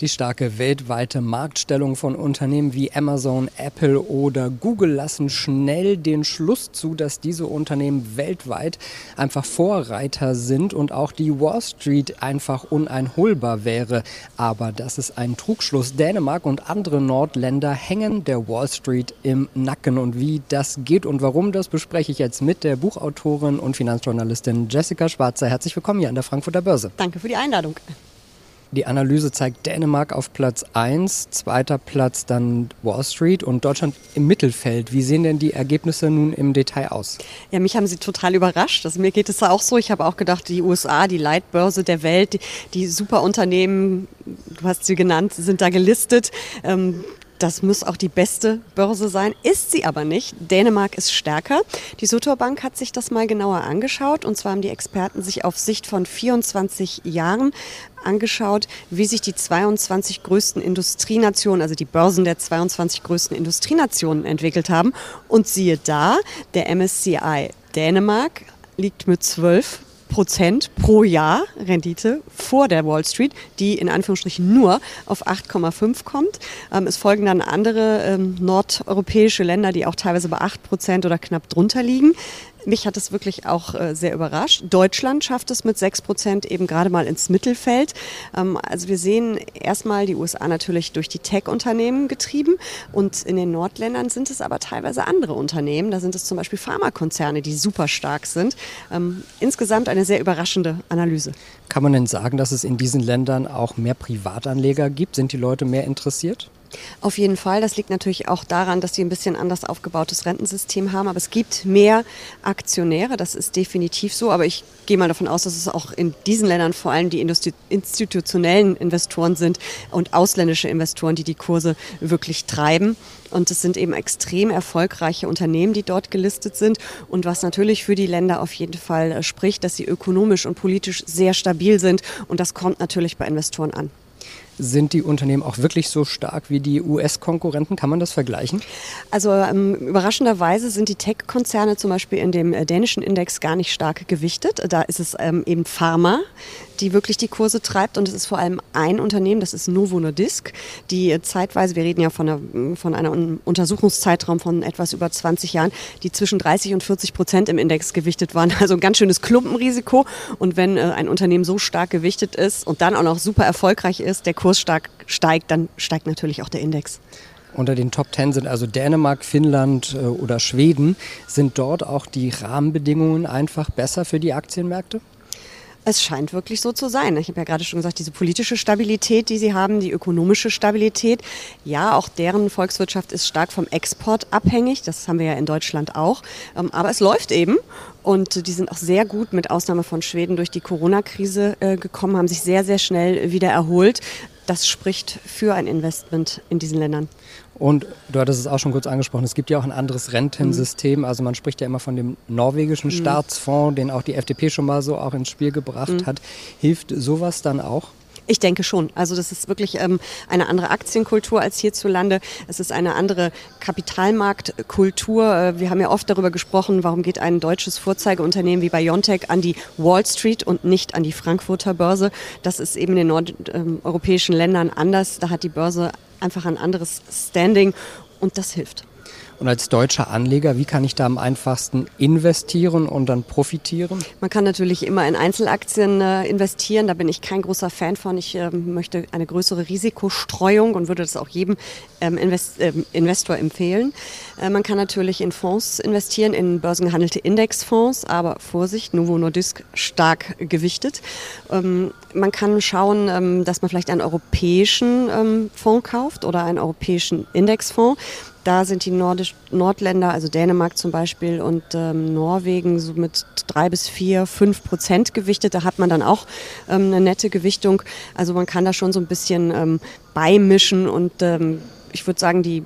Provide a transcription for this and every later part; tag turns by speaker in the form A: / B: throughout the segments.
A: Die starke weltweite Marktstellung von Unternehmen wie Amazon, Apple oder Google lassen schnell den Schluss zu, dass diese Unternehmen weltweit einfach Vorreiter sind und auch die Wall Street einfach uneinholbar wäre. Aber das ist ein Trugschluss. Dänemark und andere Nordländer hängen der Wall Street im Nacken. Und wie das geht und warum, das bespreche ich jetzt mit der Buchautorin und Finanzjournalistin Jessica Schwarzer. Herzlich willkommen hier an der Frankfurter Börse.
B: Danke für die Einladung.
A: Die Analyse zeigt Dänemark auf Platz 1, zweiter Platz dann Wall Street und Deutschland im Mittelfeld. Wie sehen denn die Ergebnisse nun im Detail aus?
B: Ja, mich haben sie total überrascht. Also mir geht es auch so. Ich habe auch gedacht, die USA, die Leitbörse der Welt, die, die Superunternehmen, du hast sie genannt, sind da gelistet. Ähm, das muss auch die beste Börse sein, ist sie aber nicht. Dänemark ist stärker. Die Sutor Bank hat sich das mal genauer angeschaut und zwar haben die Experten sich auf Sicht von 24 Jahren angeschaut, wie sich die 22 größten Industrienationen, also die Börsen der 22 größten Industrienationen entwickelt haben. Und siehe da, der MSCI Dänemark liegt mit 12 Prozent pro Jahr Rendite vor der Wall Street, die in Anführungsstrichen nur auf 8,5 kommt. Ähm, es folgen dann andere ähm, nordeuropäische Länder, die auch teilweise bei 8 Prozent oder knapp drunter liegen. Mich hat es wirklich auch äh, sehr überrascht. Deutschland schafft es mit 6 Prozent eben gerade mal ins Mittelfeld. Ähm, also wir sehen erstmal die USA natürlich durch die Tech-Unternehmen getrieben und in den Nordländern sind es aber teilweise andere Unternehmen. Da sind es zum Beispiel Pharmakonzerne, die super stark sind. Ähm, insgesamt eine sehr überraschende Analyse.
A: Kann man denn sagen, dass es in diesen Ländern auch mehr Privatanleger gibt? Sind die Leute mehr interessiert?
B: Auf jeden Fall. Das liegt natürlich auch daran, dass sie ein bisschen anders aufgebautes Rentensystem haben. Aber es gibt mehr Aktionäre. Das ist definitiv so. Aber ich gehe mal davon aus, dass es auch in diesen Ländern vor allem die institutionellen Investoren sind und ausländische Investoren, die die Kurse wirklich treiben. Und es sind eben extrem erfolgreiche Unternehmen, die dort gelistet sind. Und was natürlich für die Länder auf jeden Fall äh, spricht, dass sie ökonomisch und politisch sehr stabil sind. Und das kommt natürlich bei Investoren an.
A: Sind die Unternehmen auch wirklich so stark wie die US-Konkurrenten? Kann man das vergleichen?
B: Also ähm, überraschenderweise sind die Tech-Konzerne zum Beispiel in dem äh, dänischen Index gar nicht stark gewichtet. Da ist es ähm, eben Pharma, die wirklich die Kurse treibt. Und es ist vor allem ein Unternehmen, das ist Novo Nordisk, die zeitweise, wir reden ja von, einer, von einem Untersuchungszeitraum von etwas über 20 Jahren, die zwischen 30 und 40 Prozent im Index gewichtet waren. Also ein ganz schönes Klumpenrisiko. Und wenn äh, ein Unternehmen so stark gewichtet ist und dann auch noch super erfolgreich ist, der Kurs stark steigt, dann steigt natürlich auch der Index.
A: Unter den Top Ten sind also Dänemark, Finnland äh, oder Schweden. Sind dort auch die Rahmenbedingungen einfach besser für die Aktienmärkte?
B: Es scheint wirklich so zu sein. Ich habe ja gerade schon gesagt, diese politische Stabilität, die sie haben, die ökonomische Stabilität. Ja, auch deren Volkswirtschaft ist stark vom Export abhängig. Das haben wir ja in Deutschland auch. Ähm, aber es läuft eben. Und die sind auch sehr gut, mit Ausnahme von Schweden, durch die Corona-Krise äh, gekommen, haben sich sehr, sehr schnell wieder erholt. Das spricht für ein Investment in diesen Ländern.
A: Und du hattest es auch schon kurz angesprochen, es gibt ja auch ein anderes Rentensystem. Mhm. Also man spricht ja immer von dem norwegischen mhm. Staatsfonds, den auch die FDP schon mal so auch ins Spiel gebracht mhm. hat. Hilft sowas dann auch?
B: Ich denke schon. Also das ist wirklich ähm, eine andere Aktienkultur als hierzulande. Es ist eine andere Kapitalmarktkultur. Äh, wir haben ja oft darüber gesprochen, warum geht ein deutsches Vorzeigeunternehmen wie BioNTech an die Wall Street und nicht an die Frankfurter Börse. Das ist eben in den nordeuropäischen ähm, Ländern anders. Da hat die Börse einfach ein anderes Standing und das hilft.
A: Und als deutscher Anleger, wie kann ich da am einfachsten investieren und dann profitieren?
B: Man kann natürlich immer in Einzelaktien äh, investieren. Da bin ich kein großer Fan von. Ich äh, möchte eine größere Risikostreuung und würde das auch jedem ähm, Invest äh, Investor empfehlen. Äh, man kann natürlich in Fonds investieren, in börsengehandelte Indexfonds, aber Vorsicht, Novo Nordisk stark gewichtet. Ähm, man kann schauen, ähm, dass man vielleicht einen europäischen ähm, Fonds kauft oder einen europäischen Indexfonds. Da sind die Nordisch, Nordländer, also Dänemark zum Beispiel und ähm, Norwegen so mit drei bis vier, fünf Prozent gewichtet. Da hat man dann auch ähm, eine nette Gewichtung. Also man kann da schon so ein bisschen ähm, beimischen und ähm, ich würde sagen, die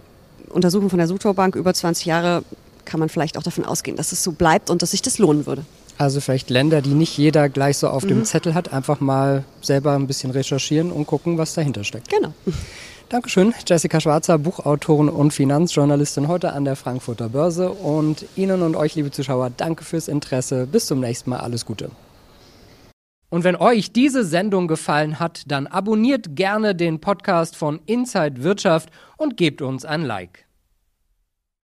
B: Untersuchung von der Sutor Bank über 20 Jahre kann man vielleicht auch davon ausgehen, dass es so bleibt und dass sich das lohnen würde.
A: Also vielleicht Länder, die nicht jeder gleich so auf mhm. dem Zettel hat, einfach mal selber ein bisschen recherchieren und gucken, was dahinter steckt.
B: Genau.
A: Dankeschön, Jessica Schwarzer, Buchautorin und Finanzjournalistin heute an der Frankfurter Börse. Und Ihnen und euch, liebe Zuschauer, danke fürs Interesse. Bis zum nächsten Mal. Alles Gute. Und wenn euch diese Sendung gefallen hat, dann abonniert gerne den Podcast von Inside Wirtschaft und gebt uns ein Like.